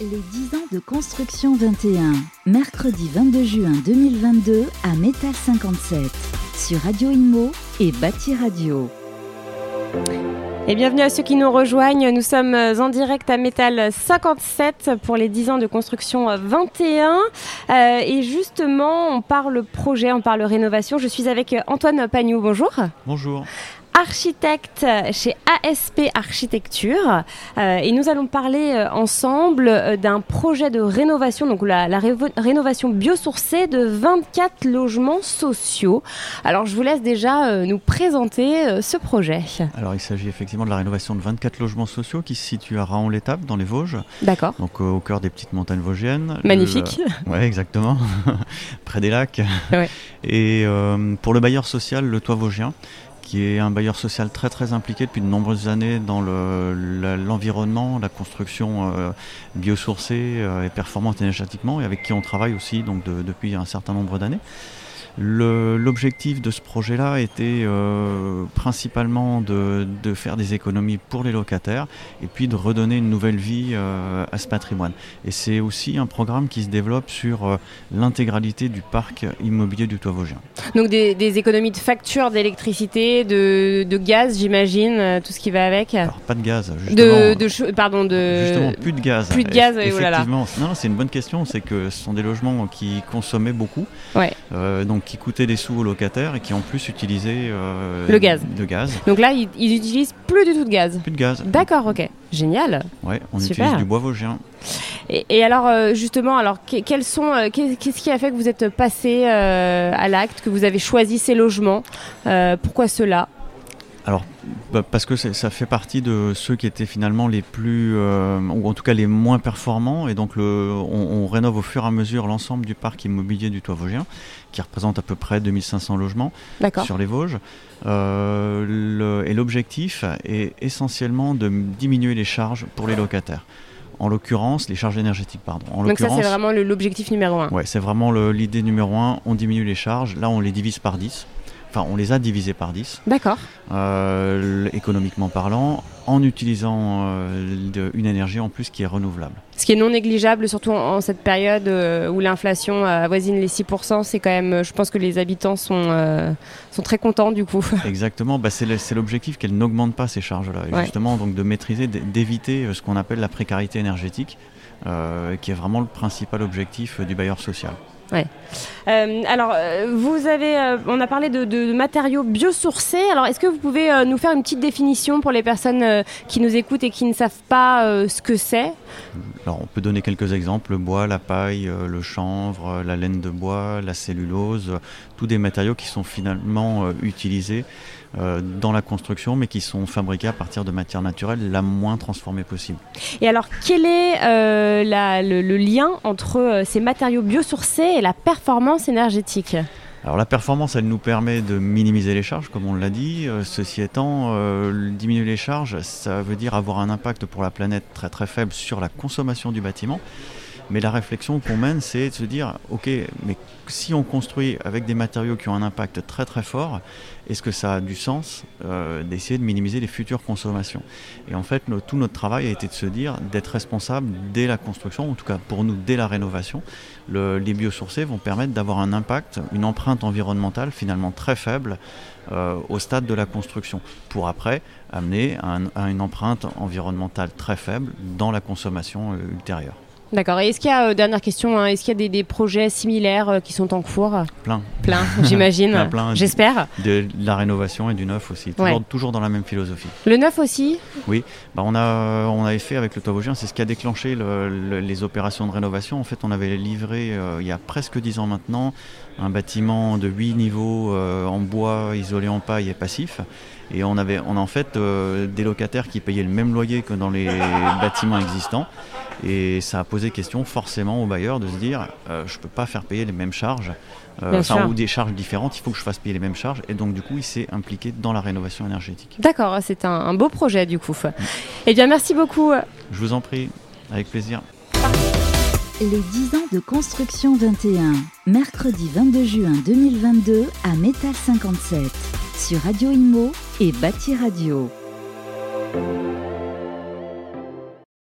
Les 10 ans de construction 21, mercredi 22 juin 2022 à Métal 57, sur Radio Inmo et Bâti Radio. Et bienvenue à ceux qui nous rejoignent. Nous sommes en direct à Métal 57 pour les 10 ans de construction 21. Euh, et justement, on parle projet, on parle rénovation. Je suis avec Antoine Pagnou. Bonjour. Bonjour architecte chez ASP Architecture euh, et nous allons parler euh, ensemble euh, d'un projet de rénovation, donc la, rénovation biosourcée de 24 logements sociaux. Alors je vous laisse déjà nous présenter ce projet. Alors il s'agit effectivement de la rénovation de 24 logements sociaux qui se situent à Raon-l'Étape dans les Vosges. D'accord. Donc au cœur des petites montagnes vosgiennes. Magnifique. Oui, exactement. Près des lacs. Ouais. Et pour le bailleur social, le Toit Vosgien qui est un bailleur social très très impliqué depuis de nombreuses années dans l'environnement, la construction euh, biosourcée euh, et performante énergétiquement, et avec qui on travaille aussi depuis un certain nombre d'années. L'objectif de ce projet-là était euh, principalement de, faire des économies pour les locataires et puis de redonner une nouvelle vie euh, à ce patrimoine. Et c'est aussi un programme qui se développe sur euh, l'intégralité du parc immobilier du Toit Vosgien. Donc des, économies de factures d'électricité, de, gaz, j'imagine, tout ce qui va avec? Alors pas de gaz, justement. De, pardon, de... Justement, plus de gaz. Plus de gaz, Effectivement, non, c'est une bonne question, c'est que ce sont des logements qui consommaient beaucoup. Ouais. donc qui coûtaient des sous aux locataires et qui en plus utilisaient euh, le gaz. De gaz. Donc là, ils, ils, utilisent plus du tout de gaz. Plus de gaz. D'accord, ok, génial. Ouais, on utilise du bois vosgien. Et, et alors euh, justement, alors quels sont, euh, qu'est-ce qui a fait que vous êtes passé à l'acte, que vous avez choisi ces logements Pourquoi cela? Alors, bah, parce que ça fait partie de ceux qui étaient finalement les plus, euh, ou en tout cas les moins performants, et donc le, on, rénove au fur et à mesure l'ensemble du parc immobilier du Toit Vosgien, qui représente à peu près 2500 logements sur les Vosges. Euh, et l'objectif est essentiellement de diminuer les charges pour les locataires. En l'occurrence, les charges énergétiques, pardon. En Donc ça, c'est vraiment l'objectif numéro un. Ouais, c'est vraiment l'idée numéro un. On diminue les charges. Là, on les divise par 10 enfin on les a divisés par 10. D'accord. Euh, économiquement parlant, en utilisant euh, une énergie en plus qui est renouvelable. Ce qui est non négligeable, surtout en, cette période euh, où l'inflation avoisine les 6%, c'est quand même, je pense que les habitants sont, sont très contents du coup. Exactement, bah, c'est l'objectif qu'elle n'augmente pas ces charges-là, justement donc de maîtriser, d'éviter ce qu'on appelle la précarité énergétique, qui est vraiment le principal objectif du bailleur social. Ouais. Euh, alors, euh, vous avez, euh, on a parlé de, matériaux biosourcés. Alors, est-ce que vous pouvez nous faire une petite définition pour les personnes qui nous écoutent et qui ne savent pas ce que c'est? Alors, on peut donner quelques exemples le bois, la paille, le chanvre, la laine de bois, la cellulose, tous des matériaux qui sont finalement utilisés dans la construction, mais qui sont fabriqués à partir de matières naturelles la moins transformée possible. Et alors, quel est le, lien entre ces matériaux biosourcés et la performance énergétique alors la performance, elle nous permet de minimiser les charges, comme on l'a dit. ceci étant, diminuer les charges, ça veut dire avoir un impact pour la planète très très faible sur la consommation du bâtiment. Mais la réflexion qu'on mène, c'est de se dire, ok, mais si on construit avec des matériaux qui ont un impact très très fort, est-ce que ça a du sens euh, d'essayer de minimiser les futures consommations? Et en fait, tout notre travail a été de se dire d'être responsable dès la construction, en tout cas pour nous dès la rénovation. les biosourcés vont permettre d'avoir un impact, une empreinte environnementale finalement très faible euh, au stade de la construction, pour après amener à une empreinte environnementale très faible dans la consommation euh, ultérieure. D'accord. Et est-ce qu'il y a, euh, dernière question, hein, est-ce qu'il y a des, projets similaires euh, qui sont en cours? Plein. Plein, j'imagine. J'espère. De, la rénovation et du neuf aussi. Toujours, dans la même philosophie. Le neuf aussi? Oui. Bah, on, a, on avait fait avec le Toit Vosgien, c'est ce qui a déclenché les opérations de rénovation. En fait, on avait livré euh, il y a presque 10 ans maintenant un bâtiment de 8 niveaux en bois isolé en paille et passif. Et on avait on a en fait des locataires qui payaient le même loyer que dans les bâtiments existants. Et ça a posé question forcément aux bailleurs de se dire euh, je ne peux pas faire payer les mêmes charges, euh, ou des charges différentes, il faut que je fasse payer les mêmes charges. Et donc du coup, il s'est impliqué dans la rénovation énergétique. D'accord, c'est un, beau projet du coup. Eh bien, merci beaucoup. Je vous en prie, avec plaisir. Les 10 ans de construction 21, mercredi 22 juin 2022 à Métal 57, sur Radio Inmo et Bâti Radio.